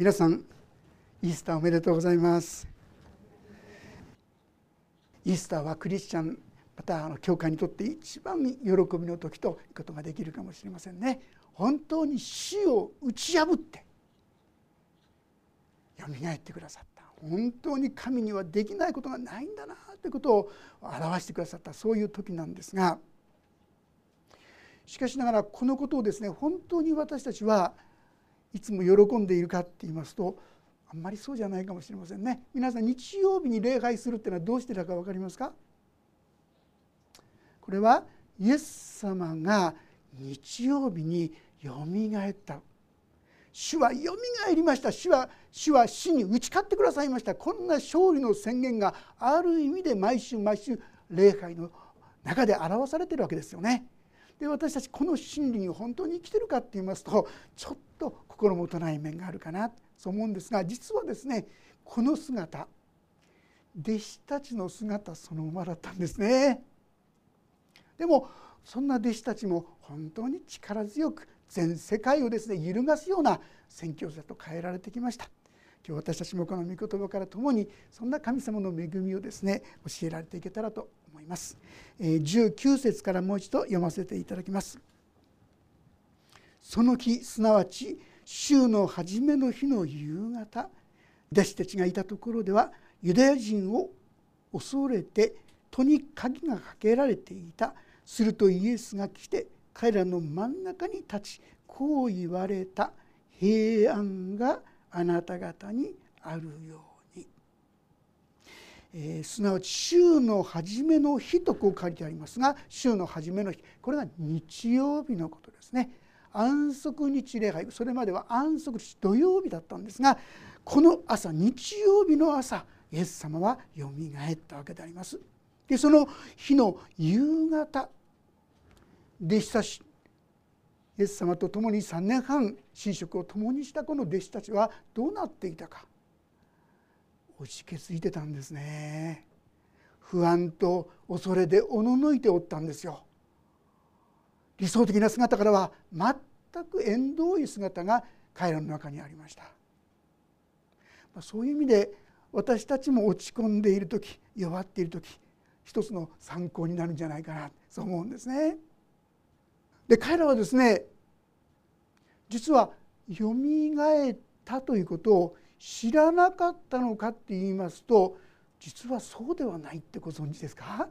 皆さんイースターおめでとうございます。イースターはクリスチャンまたあの教会にとって一番喜びの時ということができるかもしれませんね。本当に死を打ち破ってよみがえってくださった。本当に神にはできないことがないんだなということを表してくださった。そういう時なんですがしかしながらこのことをですね本当に私たちはいつも喜んでいるかって言いますとあんまりそうじゃないかもしれませんね。皆さん日曜日に礼拝するっていうのはどうしてだか分かりますか？これはイエス様が日曜日によみがえった。主はよみがえりました。主は主は死に打ち勝ってくださいました。こんな勝利の宣言がある意味で毎週毎週礼拝の中で表されてるわけですよね。で私たちこの真理に本当に生きてるかって言いますとちょっと心もとない面があるかなそう思うんですが実はですねこの姿弟子たちの姿そのままだったんですね。でもそんな弟子たちも本当に力強く全世界をですね揺るがすような宣教師だと変えられてきました。今日私たちもこの御言葉からともにそんな神様の恵みをですね教えられていけたらと思います。19節からもう一度読ませていただきます。その日すなわち週の初めの日の夕方弟子たちがいたところではユダヤ人を恐れて戸に鍵がかけられていたするとイエスが来て彼らの真ん中に立ちこう言われた平安があなた方にあるように、えー、すなわち週の初めの日とこう書いてありますが週の初めの日。これが日曜日のことですね。安息日礼拝。それまでは安息日土曜日だったんですがこの朝日曜日の朝イエス様はよみがえったわけであります。でその日の夕方弟子たちイエス様と共に3年半寝食を共にしたこの弟子たちはどうなっていたか。落ち気づいてたんですね。不安と恐れでおののいておったんですよ。理想的な姿からは全く縁遠い姿が彼らの中にありました。そういう意味で私たちも落ち込んでいる時弱っている時一つの参考になるんじゃないかなそう思うんですね。で彼らはですね実はよみがえったということを知らなかったのかって言いますと実はそうではないってご存知ですか？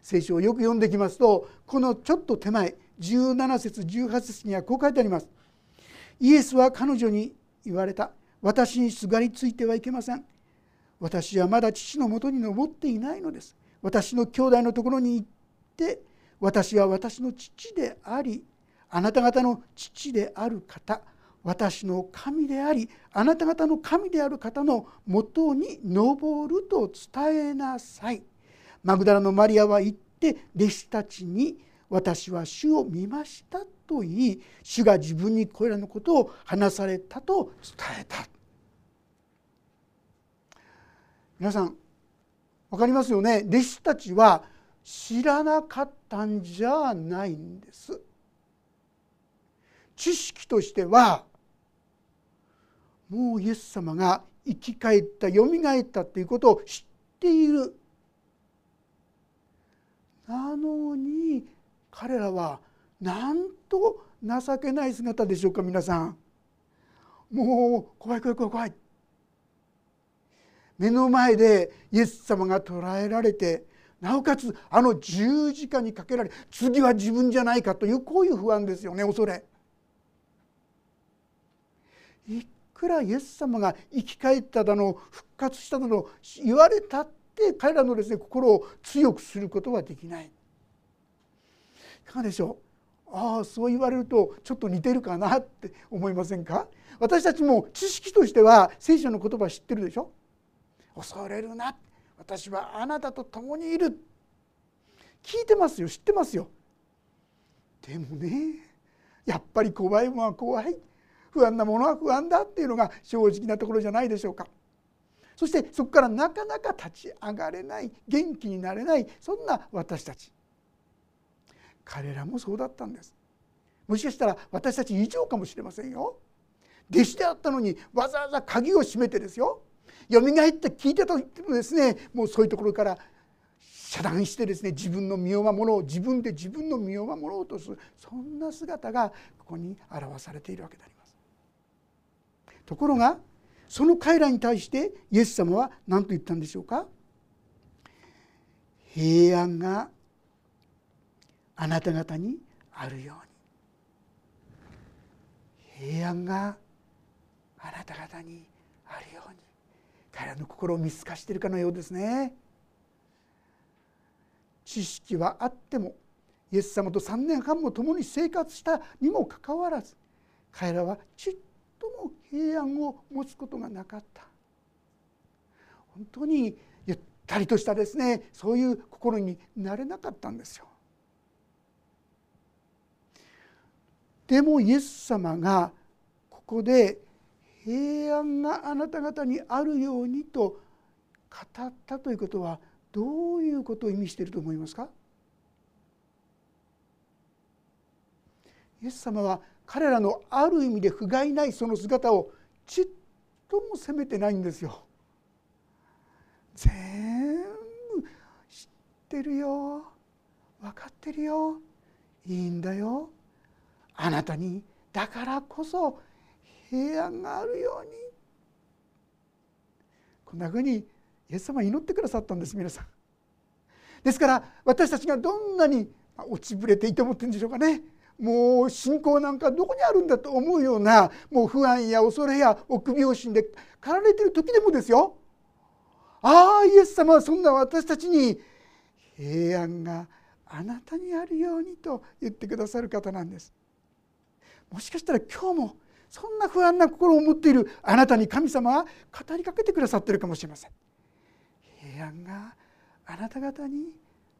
聖書をよく読んできますとこのちょっと手前17節18節にはこう書いてあります。イエスは彼女に言われた。私にすがりついてはいけません。私はまだ父のもとに登っていないのです。私の兄弟のところに行って私は私の父でありあなた方の父である方。私の神でありあなた方の神である方のもとに登ると伝えなさい。マグダラのマリアは言って弟子たちに私は主を見ましたと言い主が自分にこれらのことを話されたと伝えた。皆さん分かりますよね？弟子たちは知らなかったんじゃないんです。知識としてはもうイエス様が生き返ったよみがえったということを知っている。なのに彼らはなんと情けない姿でしょうか皆さん。もう怖い怖い怖い怖い。目の前でイエス様が捕らえられてなおかつあの十字架にかけられ次は自分じゃないかというこういう不安ですよね恐れ。いくらイエス様が生き返っただの復活しただの言われたって彼らのですね心を強くすることはできない。いかがでしょう？ああそう言われるとちょっと似てるかなって思いませんか？私たちも知識としては聖書の言葉知ってるでしょ？恐れるな私はあなたと共にいる。聞いてますよ知ってますよ。でもねやっぱり怖いものは怖い。不安なものは不安だっていうのが正直なところじゃないでしょうか。そしてそこからなかなか立ち上がれない元気になれないそんな私たち。彼らもそうだったんです。もしかしたら私たち以上かもしれませんよ。弟子であったのにわざわざ鍵を閉めてですよ。よみがえって聞いてたと言ってもですねもうそういうところから遮断してですね自分の身を守ろう自分で自分の身を守ろうとするそんな姿がここに表されているわけであります。ところがその彼らに対してイエス様は何と言ったんでしょうか？平安があなた方にあるように。平安があなた方にあるように。彼らの心を見透かしているかのようですね。知識はあってもイエス様と3年半も共に生活したにもかかわらず彼らはちっも平安を持つことがなかった本当にゆったりとしたですねそういう心になれなかったんですよ。でもイエス様がここで平安があなた方にあるようにと語ったということはどういうことを意味していると思いますか？イエス様は彼らのある意味で不甲斐ないその姿をちっとも責めてないんですよ。全部知ってるよ。分かってるよ。いいんだよ。あなたにだからこそ平安があるように。こんなふうにイエス様は祈ってくださったんです皆さん。ですから私たちがどんなに落ちぶれていてもってんでしょうかね。もう信仰なんかどこにあるんだと思うようなもう不安や恐れや臆病心で駆られてる時でもですよああイエス様はそんな私たちに平安があなたにあるようにと言ってくださる方なんです。もしかしたら今日もそんな不安な心を持っているあなたに神様は語りかけてくださってるかもしれません。平安があなた方に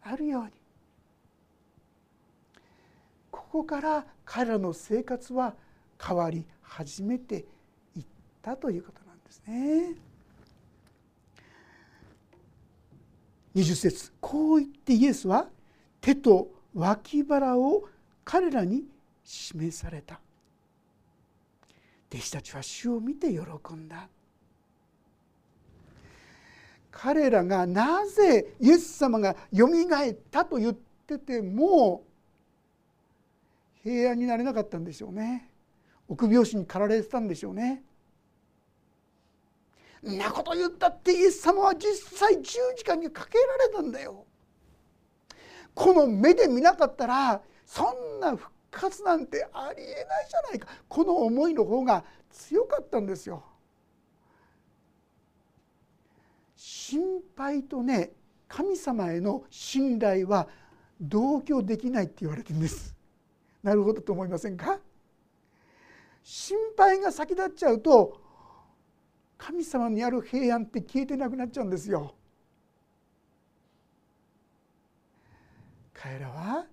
あるようにここから彼らの生活は変わり始めていったということなんですね。20節こう言ってイエスは手と脇腹を彼らに示された弟子たちは主を見て喜んだ彼らがなぜイエス様がよみがえったと言ってても平安になれなかったんでしょうね臆病心に駆られてたんでしょうねんなこと言ったってイエス様は実際十字架にかけられたんだよこの目で見なかったらそんな復活なんてありえないじゃないかこの思いの方が強かったんですよ。心配とね神様への信頼は同居できないって言われてるんです。なるほどと思いませんか？心配が先立っちゃうと神様にある平安って消えてなくなっちゃうんですよ。彼らは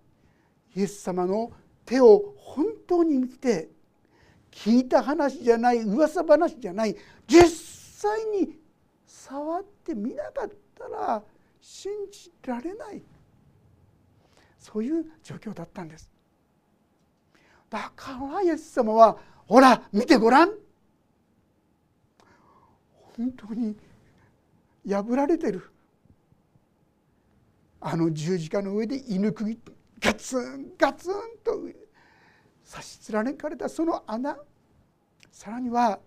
イエス様の手を本当に見て聞いた話じゃない噂話じゃない実際に触ってみなかったら信じられない。そういう状況だったんです。だからイエス様はほら見てごらん。本当に破られてる。あの十字架の上で犬釘ガツンガツンと差し貫かれたその穴。さらには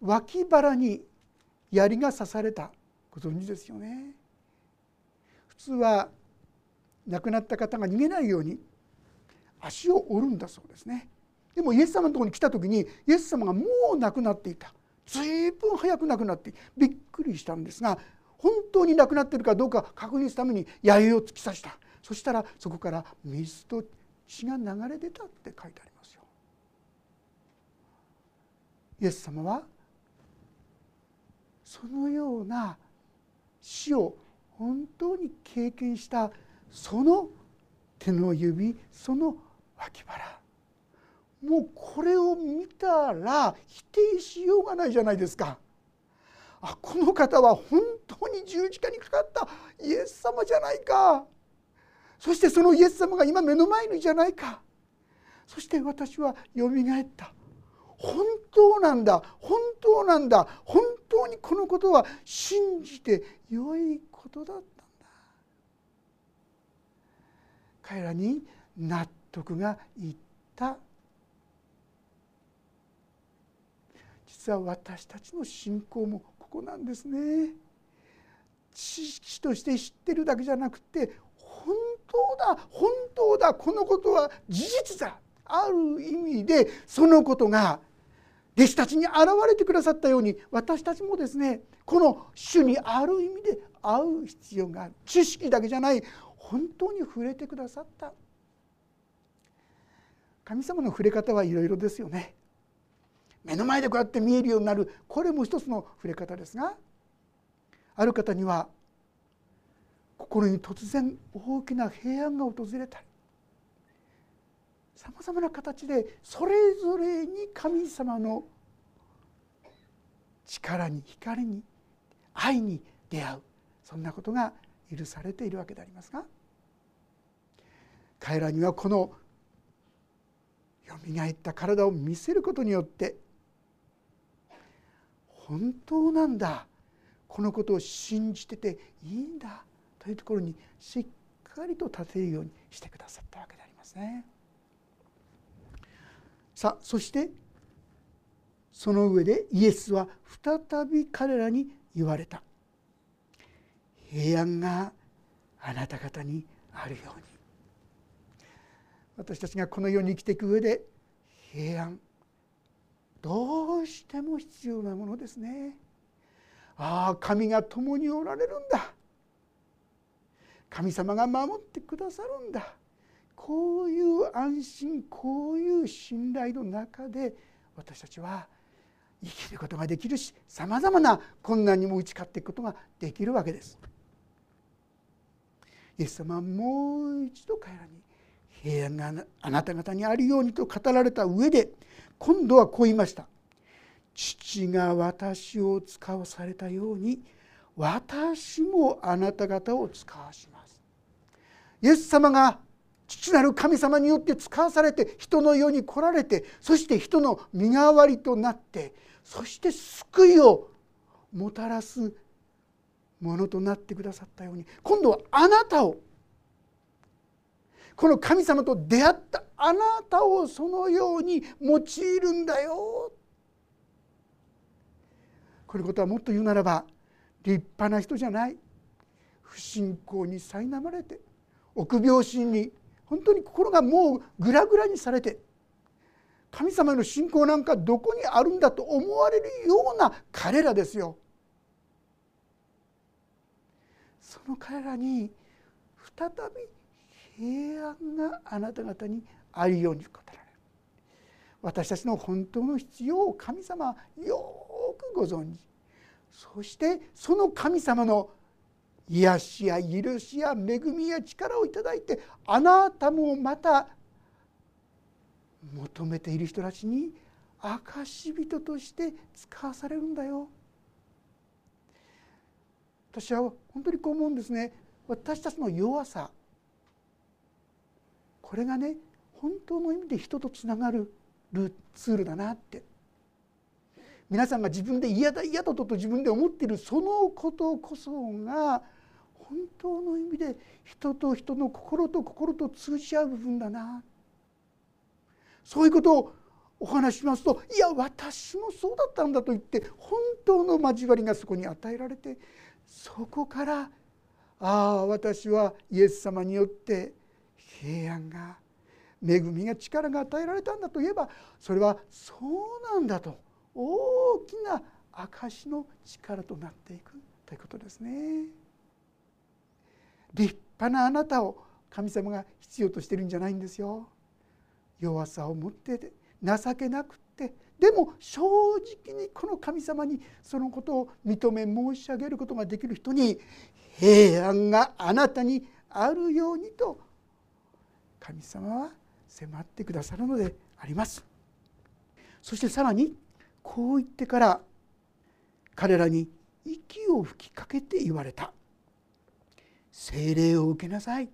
脇腹に槍が刺された。ご存知ですよね。普通は亡くなった方が逃げないように足を折るんだそうですね。でもイエス様のとこに来た時にイエス様がもう亡くなっていた。随分早く亡くなってびっくりしたんですが本当に亡くなってるかどうか確認するために弥生を突き刺した。そしたらそこから水と血が流れ出たって書いてありますよ。イエス様はそのような死を本当に経験したその手の指その脇腹。もうこれを見たら否定しようがないじゃないですか。あこの方は本当に十字架にかかった。イエス様じゃないか。そしてそのイエス様が今目の前にじゃないか。そして私はよみがえった。本当なんだ。本当なんだ。本当にこのことは信じて良いことだったんだ。彼らに納得徳がいった。実は私たちの信仰もここなんですね。知識として知ってるだけじゃなくて本当だ本当だこのことは事実だ。ある意味でそのことが弟子たちに現れてくださったように私たちもですねこの主にある意味で会う必要がある。知識だけじゃない本当に触れてくださった。神様の触れ方はいろいろですよね。目の前でこうやって見えるようになるこれも一つの触れ方ですがある方には心に突然大きな平安が訪れたりさまざまな形でそれぞれに神様の力に光に愛に出会うそんなことが許されているわけでありますが彼らにはこのよみがえった体を見せることによって本当なんだ。このことを信じてていいんだ。というところにしっかりと立てるようにしてくださったわけでありますね。さあそしてその上でイエスは再び彼らに言われた「平安があなた方にあるように」私たちがこの世に生きていく上で平安どうしても必要なものですね。ああ神が共におられるんだ神様が守ってくださるんだこういう安心こういう信頼の中で私たちは生きることができるしさまざまな困難にも打ち勝っていくことができるわけです。イエス様はもう一度彼らに平安があなた方にあるようにと語られた上で今度はこう言いました。父が私を使わされたように私もあなた方を使わします。イエス様が父なる神様によって使わされて人の世に来られてそして人の身代わりとなってそして救いをもたらすものとなってくださったように今度はあなたをこの神様と出会ったあなたをそのように用いるんだよこのことはもっと言うならば立派な人じゃない不信仰に苛まれて臆病心に本当に心がもうグラグラにされて神様の信仰なんかどこにあるんだと思われるような彼らですよ。その彼らに再び平安があなた方にあるように語られる私たちの本当の必要を神様はよくご存知そしてその神様の癒しや許しや恵みや力をいただいてあなたもまた求めている人たちに証人として使わされるんだよ。私は本当にこう思うんですね。私たちの弱さこれがね本当の意味で人とつながるツールだなって。皆さんが自分で嫌だ嫌だとと自分で思っているそのことこそが本当の意味で人と人の心と心と通じ合う部分だな。そういうことをお話しますといや私もそうだったんだと言って本当の交わりがそこに与えられてそこからああ私はイエス様によって平安が恵みが力が与えられたんだといえばそれはそうなんだと大きな証の力となっていくということですね。立派なあなたを神様が必要としてるんじゃないんですよ。弱さを持ってて情けなくってでも正直にこの神様にそのことを認め申し上げることができる人に平安があなたにあるようにと神様は迫ってくださるのであります。そしてさらにこう言ってから彼らに息を吹きかけて言われた。精霊を受けなさい。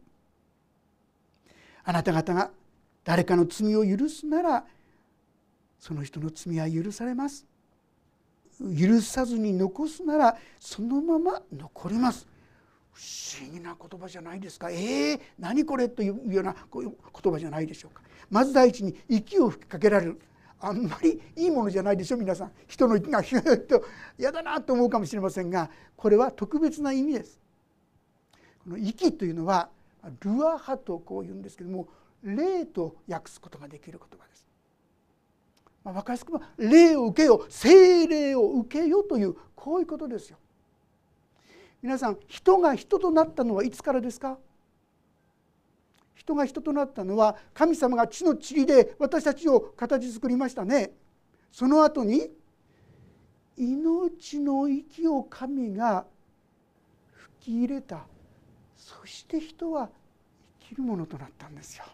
あなた方が誰かの罪を許すならその人の罪は許されます。許さずに残すならそのまま残ります。不思議な言葉じゃないですか。えー、何これというような言葉じゃないでしょうか。まず第一に息を吹きかけられる。あんまりいいものじゃないでしょ皆さん。人の息がヒュッと嫌だなと思うかもしれませんがこれは特別な意味です。この息というのはルアハとこう言うんですけども霊と訳すことができる言葉です。まあ、分かりやすくは霊を受けよ精霊を受けよというこういうことですよ。皆さん人が人となったのはいつからですか？人が人となったのは神様が地の塵で私たちを形作りましたね。その後に命の息を神が吹き入れたそして人は生きるものとなったんですよ。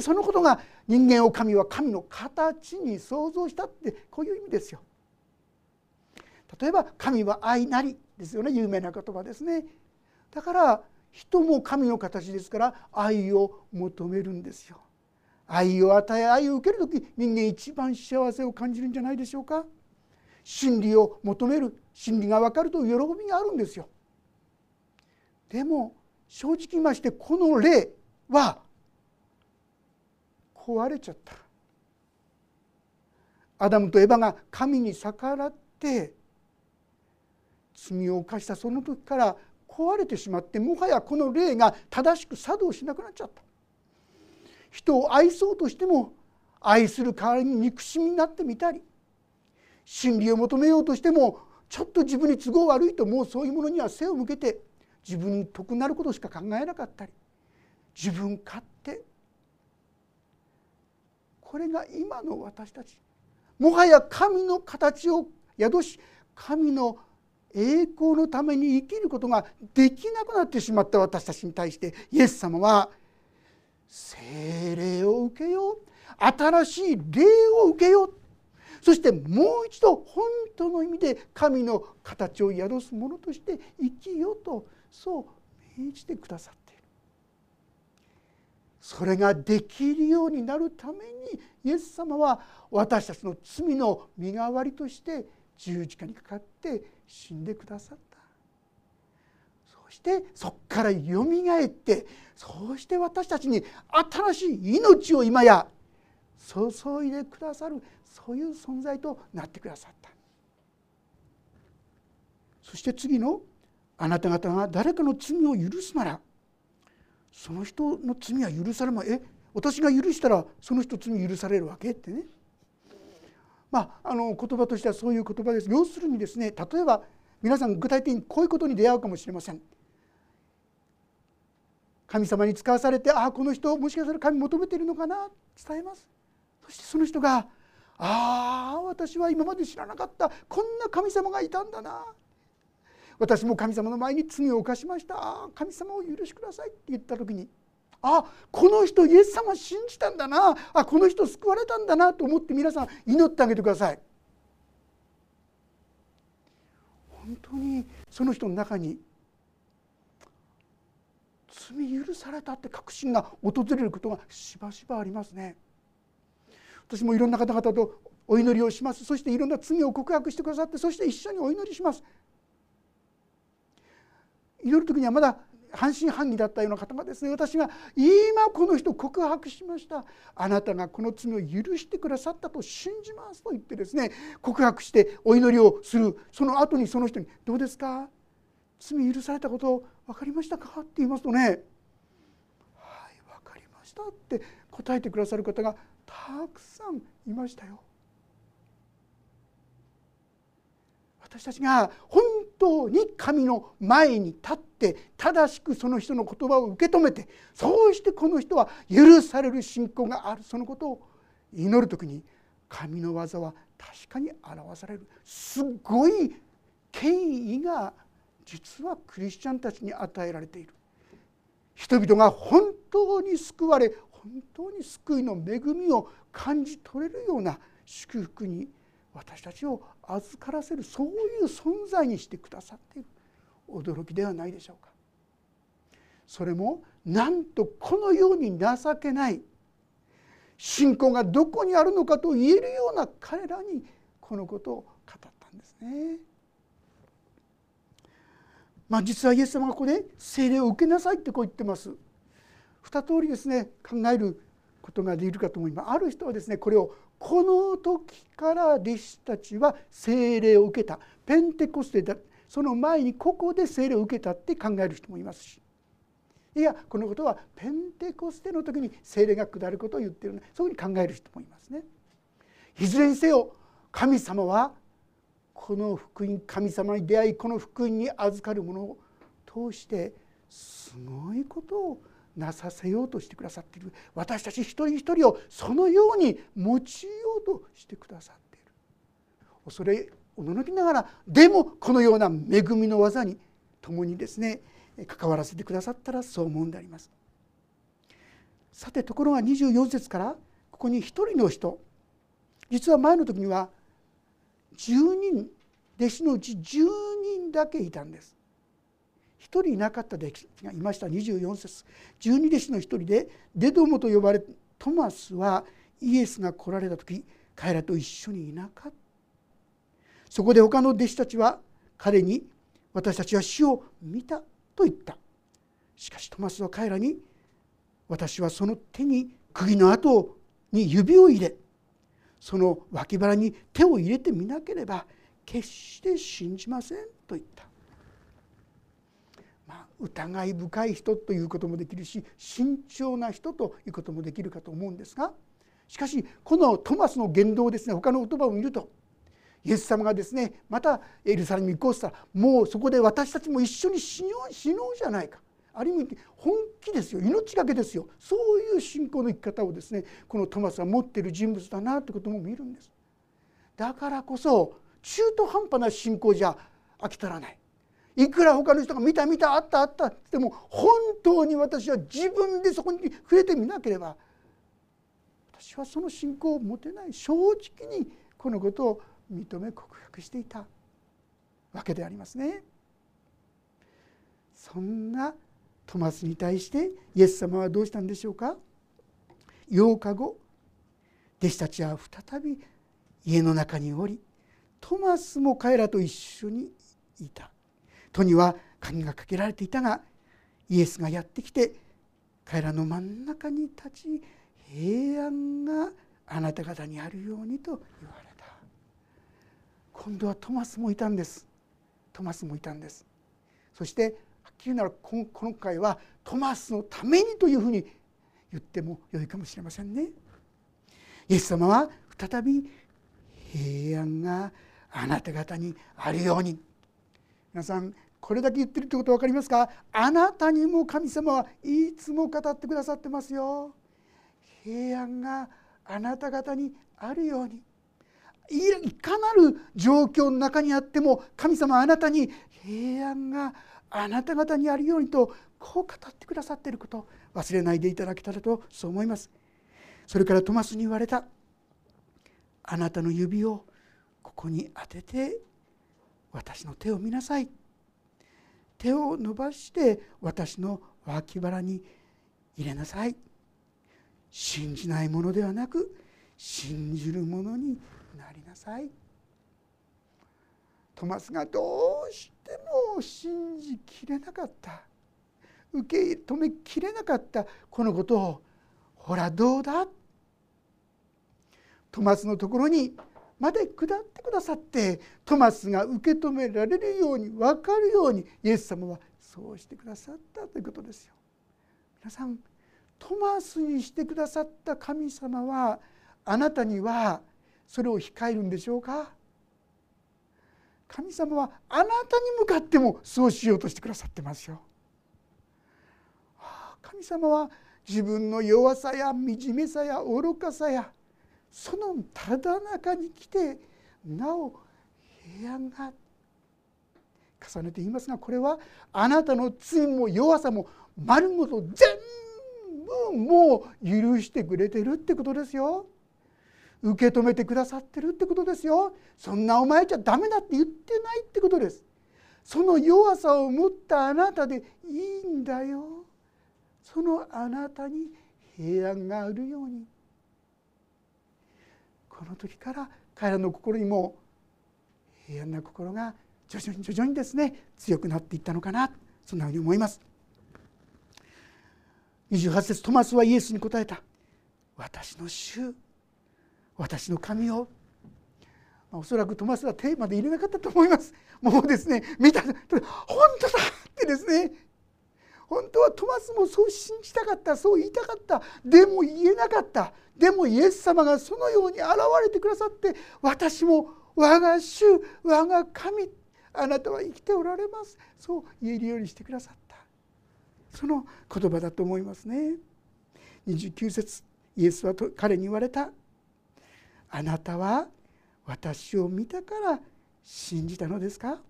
そのことが人間を神は神の形に創造したってこういう意味ですよ。例えば「神は愛なり」ですよね有名な言葉ですね。だから人も神の形ですから愛を求めるんですよ。愛を与え愛を受ける時人間一番幸せを感じるんじゃないでしょうか。真理を求める真理が分かると喜びがあるんですよ。でも正直言いましてこの霊は壊れちゃったアダムとエバが神に逆らって罪を犯したその時から壊れてしまってもはやこの霊が正しく作動しなくなっちゃった。人を愛そうとしても愛する代わりに憎しみになってみたり真理を求めようとしてもちょっと自分に都合悪いともうそういうものには背を向けて自分に得なることしか考えなかったり自分勝手。これが今の私たち。もはや神の形を宿し神の栄光のために生きることができなくなってしまった私たちに対してイエス様は精霊を受けよう新しい霊を受けよう。そしてもう一度本当の意味で神の形を宿すものとして生きようとそう命じてくださっている。それができるようになるためにイエス様は私たちの罪の身代わりとして十字架にかかって死んでくださった。そしてそこからよみがえってそうして私たちに新しい命を今や注いでくださるそういう存在となってくださった。そして次のあなた方が誰かの罪を許すならその人の罪は許されまえ私が許したらその人罪許されるわけってね。まああの言葉としてはそういう言葉です。要するにですね例えば皆さん具体的にこういうことに出会うかもしれません。神様に使わされてああこの人もしかしたら神求めているのかな？伝えます。そしてその人が「ああ私は今まで知らなかった。こんな神様がいたんだな」私も神様の前に罪を犯しました。神様を許しくださいって言った時にあこの人イエス様信じたんだな。あこの人救われたんだなと思って皆さん祈ってあげてください。本当にその人の中に罪許されたって確信が訪れることがしばしばありますね。私もいろんな方々とお祈りをします。そしていろんな罪を告白してくださってそして一緒にお祈りします。祈る時にはまだ半信半疑だったような方がですね私が今この人告白しましたあなたがこの罪を許してくださったと信じますと言ってですね告白してお祈りをするその後にその人に「どうですか？罪許されたこと分かりましたか?」って言いますとね「はい分かりました」って答えてくださる方がたくさんいましたよ。私たちが本当に神の前に立って正しくその人の言葉を受け止めてそうしてこの人は許される信仰がある。そのことを祈る時に神の技は確かに表される。すごい権威が実はクリスチャンたちに与えられている。人々が本当に救われ本当に救いの恵みを感じ取れるような祝福に私たちを預からせるそういう存在にしてくださっている驚きではないでしょうか。それもなんとこのように情けない信仰がどこにあるのかと言えるような彼らにこのことを語ったんですね。まあ、実はイエス様がここで聖霊を受けなさいってこう言ってます。二通りですね考えることができるかと思います。ある人はですねこれをこの時から弟子たちは聖霊を受けた。ペンテコステだその前にここで聖霊を受けたって考える人もいますし。いやこのことはペンテコステの時に聖霊が下ることを言ってるそういうふうに考える人もいますね。いずれにせよ神様はこの福音神様に出会いこの福音に預かるものを通してすごいことをなさせようとしてくださっている私たち一人一人をそのように用いようとしてくださっている恐れおののきながらでもこのような恵みの技に共にですね関わらせてくださったらそう思うんであります。さてところが24節からここに1人の人実は前の時には10人弟子のうち10人だけいたんです。1人いなかった弟子がいました。24節。12弟子の1人でデドモと呼ばれトマスはイエスが来られた時彼らと一緒にいなかった。そこで他の弟子たちは彼に「私たちは死を見た」と言った。しかしトマスは彼らに「私はその手に釘の跡に指を入れその脇腹に手を入れてみなければ決して信じません」と言った。疑い深い人ということもできるし慎重な人ということもできるかと思うんですがしかしこのトマスの言動ですね他の言葉を見るとイエス様がですねまたエルサレムに行こうとしたらもうそこで私たちも一緒に死のう死のうじゃないか。ある意味本気ですよ。命がけですよ。そういう信仰の生き方をですねこのトマスは持っている人物だなということも見るんです。だからこそ中途半端な信仰じゃ飽き足らない。いくら他の人が見た見たあったあったっても本当に私は自分でそこに触れてみなければ私はその信仰を持てない正直にこのことを認め告白していたわけでありますね。そんなトマスに対してイエス様はどうしたんでしょうか？8日後弟子たちは再び家の中におりトマスも彼らと一緒にいた戸には鍵がかけられていたがイエスがやってきて彼らの真ん中に立ち平安があなた方にあるようにと言われた。今度はトマスもいたんです。トマスもいたんです。そしてはっきり言うなら今回はトマスのためにというふうに言ってもよいかもしれませんね。イエス様は再び平安があなた方にあるように皆さんこれだけ言ってるってこと分かりますか？あなたにも神様はいつも語ってくださってますよ。平安があなた方にあるように。いかなる状況の中にあっても神様あなたに平安があなた方にあるようにとこう語ってくださっていること忘れないでいただけたらとそう思います。それからトマスに言われた。あなたの指をここに当てて私の手を見なさい。手を伸ばして私の脇腹に入れなさい。信じないものではなく信じるものになりなさい。トマスがどうしても信じきれなかった。受け止めきれなかった。このことを。ほらどうだ？トマスのところにまで下ってくださってトマスが受け止められるように分かるようにイエス様はそうしてくださったということですよ。皆さんトマスにしてくださった神様はあなたにはそれを控えるんでしょうか？神様はあなたに向かってもそうしようとしてくださってますよ。神様は自分の弱さや惨めさや愚かさやそのただ中に来てなお平安が重ねて言いますがこれはあなたの罪も弱さも丸ごと全部もう許してくれてるってことですよ。受け止めてくださってるってことですよ。そんなお前じゃダメだって言ってないってことです。その弱さを持ったあなたでいいんだよ。そのあなたに平安があるように。この時から彼らの心にも平安な心が徐々に徐々にですね強くなっていったのかなそんなふうに思います。28節トマスはイエスに答えた「私の主私の神をまおそらくトマスはテーマで入れなかったと思います。もうですね見た本当だってですね本当はトマスもそう信じたかったそう言いたかった。でも言えなかった。でもイエス様がそのように現れてくださって私も我が主我が神あなたは生きておられます。そう言えるようにしてくださった。その言葉だと思いますね。29節イエスは彼に言われた。あなたは私を見たから信じたのですか？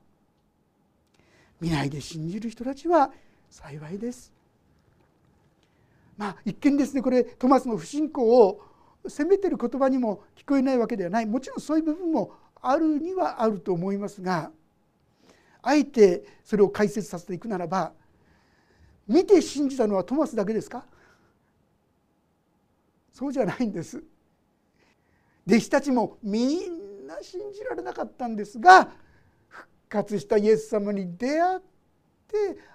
見ないで信じる人たちは幸いです。まあ一見ですねこれトマスの不信仰を責めてる言葉にも聞こえないわけではない。もちろんそういう部分もあるにはあると思いますがあえてそれを解説させていくならば見て信じたのはトマスだけですか？そうじゃないんです。弟子たちもみんな信じられなかったんですが復活したイエス様に出会って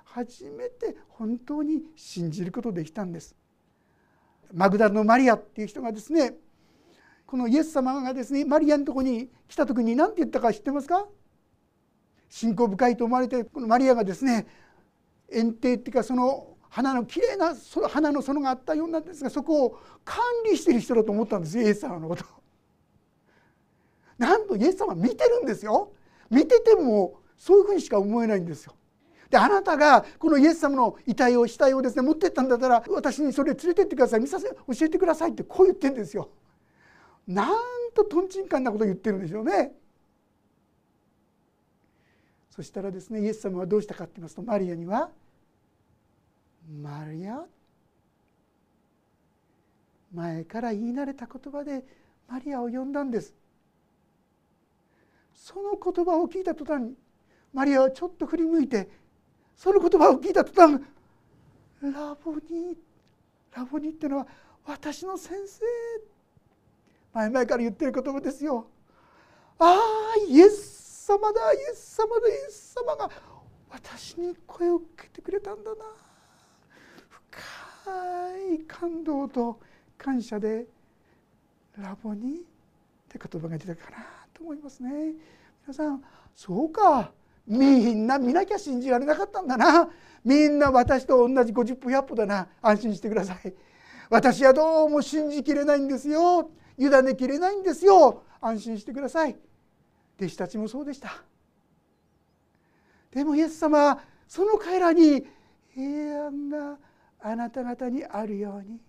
初めて本当に信じることできたんですマグダラのマリアっていう人がですねこのイエス様がですねマリアのとこに来た時に何て言ったか知ってますか？信仰深いと思われてこのマリアがですね園庭っていうかその花のきれいな花の園があったようなんですがそこを管理してる人だと思ったんですイエス様のこと。なんとイエス様見てるんですよ。見ててもそういうふうにしか思えないんですよ。であなたがこのイエス様の遺体を死体をですね持ってったんだったら私にそれ連れてってください見させ教えてくださいってこう言ってんですよ。なんととんちんかんなこと言ってるんでしょうね。そしたらですねイエス様はどうしたかって言いますとマリアにはマリア？前から言い慣れた言葉でマリアを呼んだんですその言葉を聞いた途端にマリアはちょっと振り向いてその言葉を聞いた途端ラボニラボニっていうのは私の先生前々から言ってる言葉ですよああイエス様だイエス様だイエス様が私に声をかけてくれたんだな。深い感動と感謝でラボにって言葉が出たかなと思いますね。皆さんそうか。みんな見なきゃ信じられなかったんだな。みんな私と同じ50歩100歩だな。安心してください。私はどうも信じきれないんですよ。委ねきれないんですよ。安心してください。弟子たちもそうでした。でもイエス様はその彼らに平安があなた方にあるように。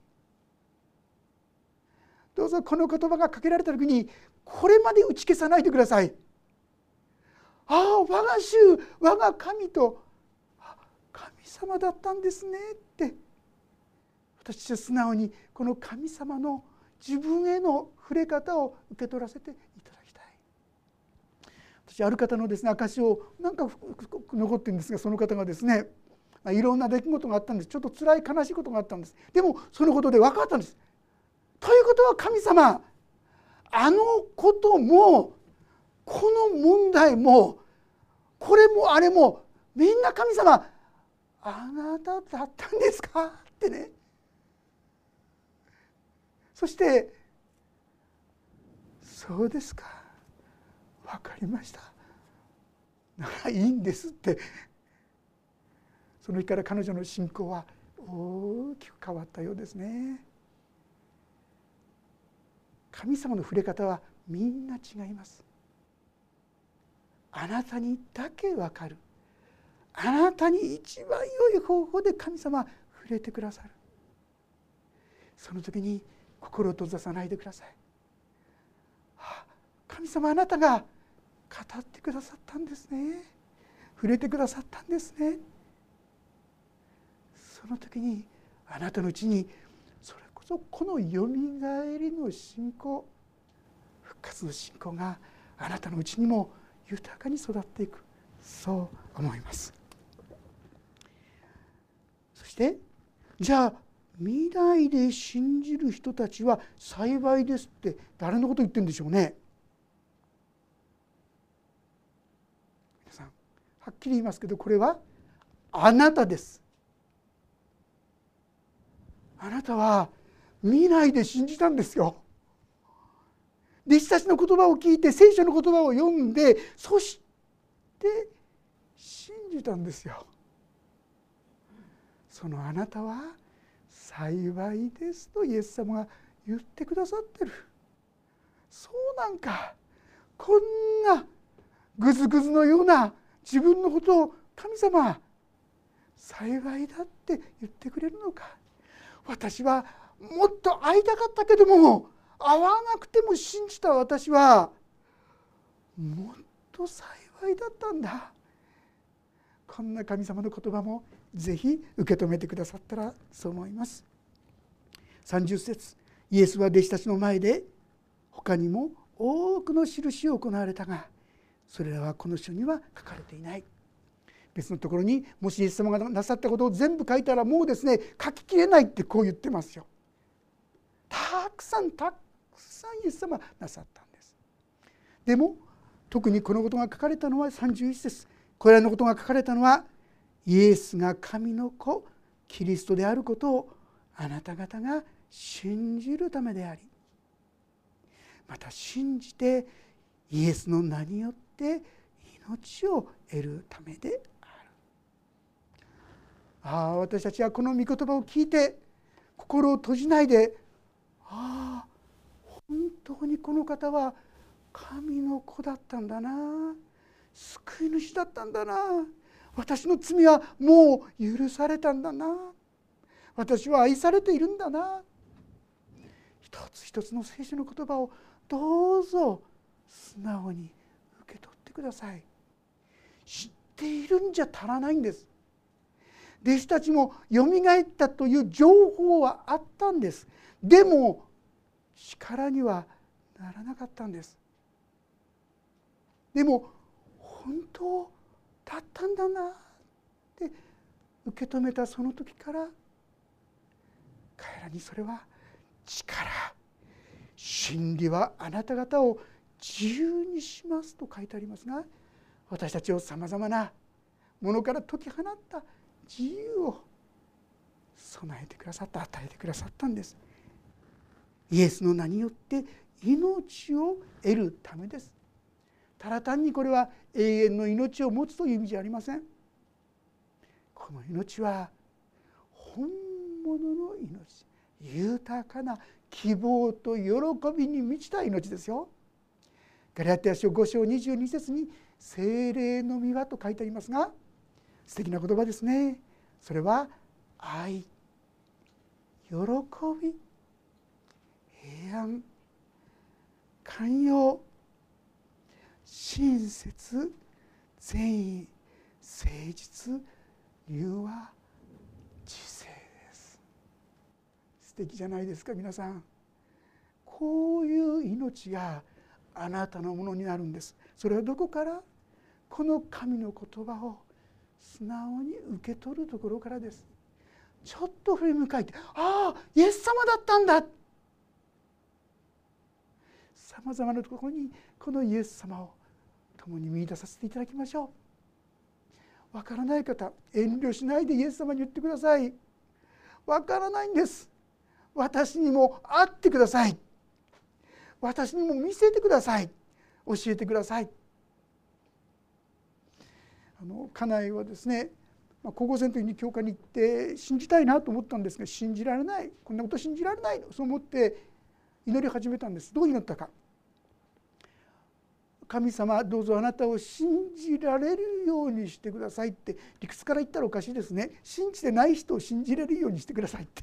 どうぞこの言葉がかけられた時にこれまで打ち消さないでください。ああ我が主我が神と神様だったんですねって。私は素直にこの神様の自分への触れ方を受け取らせていただきたい。私ある方のですね証をなんか残ってるんですがその方がですねいろんな出来事があったんです。ちょっと辛い悲しいことがあったんです。でもそのことで分かったんです。ということは神様あのこともこの問題もこれもあれもみんな神様あなただったんですか？ってね。そして「そうですか。分かりました」ならいいんですって。その日から彼女の信仰は大きく変わったようですね。神様の触れ方はみんな違います。あなたにだけわかる。あなたに一番良い方法で神様触れてくださる。その時に心を閉ざさないでください、あ、神様あなたが語ってくださったんですね。触れてくださったんですね。その時にあなたのうちにそこのよみがえりの信仰復活の信仰があなたのうちにも豊かに育っていく。そう思います。そしてじゃあ未来で信じる人たちは幸いですって誰のこと言ってるんでしょうね。皆さんはっきり言いますけどこれはあなたです。あなたは未来で信じたんですよ。弟子たちの言葉を聞いて聖書の言葉を読んでそして信じたんですよ。そのあなたは幸いですとイエス様が言ってくださってる。そうなんかこんなぐずぐずのような自分のことを神様幸いだって言ってくれるのか。私はもっと会いたかったけども会わなくても信じた私はもっと幸いだったんだ。こんな神様の言葉もぜひ受け止めてくださったらそう思います。30節イエスは弟子たちの前で他にも多くの印を行われたがそれらはこの書には書かれていない。別のところにもしイエス様がなさったことを全部書いたらもうですね書ききれないってこう言ってますよ。たくさんたくさんイエス様なさったんです。でも特にこのことが書かれたのは31節これらのことが書かれたのはイエスが神の子キリストであることをあなた方が信じるためでありまた信じてイエスの名によって命を得るためであるあ私たちはこの御言葉を聞いて心を閉じないでああ本当にこの方は神の子だったんだな。救い主だったんだな。私の罪はもう許されたんだな。私は愛されているんだな。一つ一つの聖書の言葉をどうぞ素直に受け取ってください。知っているんじゃ足らないんです。弟子たちもよみがえったという情報はあったんです。でも力にはならなかったんです。でも本当だったんだなって受け止めたその時から彼らにそれは力。真理はあなた方を自由にしますと書いてありますが私たちをさまざまなものから解き放った自由を備えてくださった与えてくださったんです。イエスの名によって命を得るためです。ただ単にこれは永遠の命を持つという意味じゃありません。この命は本物の命豊かな希望と喜びに満ちた命ですよ。ガリアテヤ書5章22節に「精霊の御は」と書いてありますが素敵な言葉ですね。それは愛喜び。安寛容。親切。善意。誠実。柔和知性です。素敵じゃないですか皆さん。こういう命があなたのものになるんです。それはどこから？この神の言葉を素直に受け取るところからです。ちょっと振り向かいてああイエス様だったんだ。さまざまなところにこのイエス様を共に見出させていただきましょう。わからない方遠慮しないでイエス様に言ってください。わからないんです。私にも会ってください。私にも見せてください。教えてください。あの家内はですね高校生の時に教会に行って信じたいなと思ったんですが信じられない。こんなこと信じられないそう思って祈り始めたんです。どう祈ったか。神様どうぞあなたを信じられるようにしてくださいって理屈から言ったらおかしいですね。信じてない人を信じれるようにしてくださいって。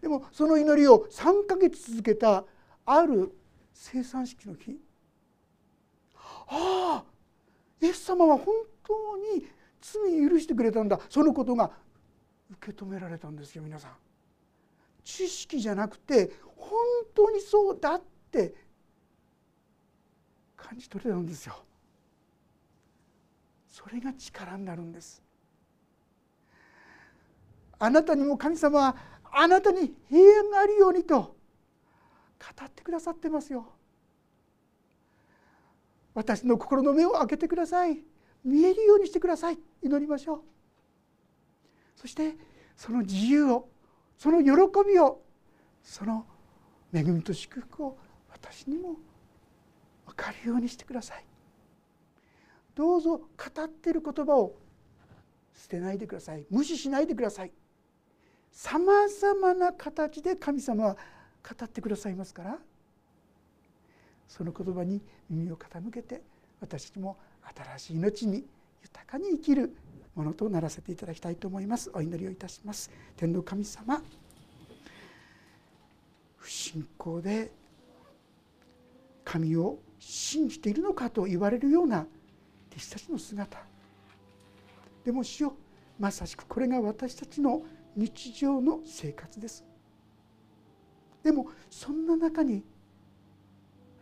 でもその祈りを3ヶ月続けたある生産式の日。ああイエス様は本当に罪許してくれたんだ。そのことが受け止められたんですよ皆さん。知識じゃなくて本当にそうだって感じ取れたんですよ。それが力になるんです。あなたにも神様はあなたに平安があるようにと語ってくださってますよ。私の心の目を開けてください見えるようにしてください祈りましょうそしてその自由をその喜びをその恵みと祝福を私にも分かるようにしてください。どうぞ語っている言葉を捨てないでください。無視しないでください。さまざまな形で神様は語ってくださいますからその言葉に耳を傾けて私も新しい命に豊かに生きるものとならせていただきたいと思います。お祈りをいたします。天の神様不信仰で神を信じているのかと言われるような弟子たちの姿。でも主よまさしくこれが私たちの日常の生活です。でもそんな中に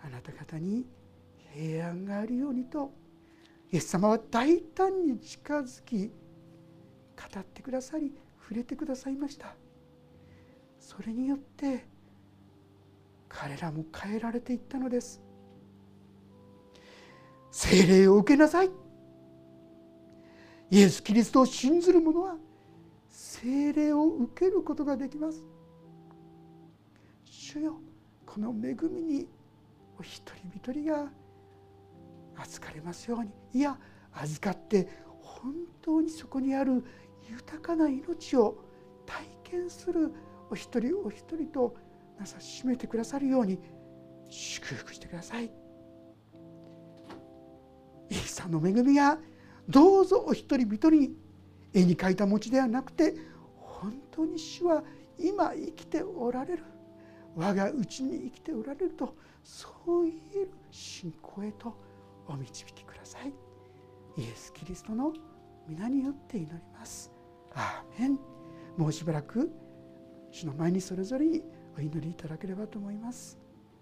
あなた方に平安があるようにとイエス様は大胆に近づき語ってくださり触れてくださいました。それによって彼らも変えられていったのです。聖霊を受けなさい。イエス・キリストを信ずる者は聖霊を受けることができます。主よこの恵みにお一人一人が預かれますように。いや預かって本当にそこにある豊かな命を体験するお一人お一人となさしめてくださるように祝福してください。さんの恵みがどうぞお一人一人に絵に描いた餅ではなくて本当に主は今生きておられる。我がうちに生きておられるとそう言える信仰へとお導きください。イエス・キリストの皆によって祈ります。アーメン。もうしばらく主の前にそれぞれにお祈りいただければと思います。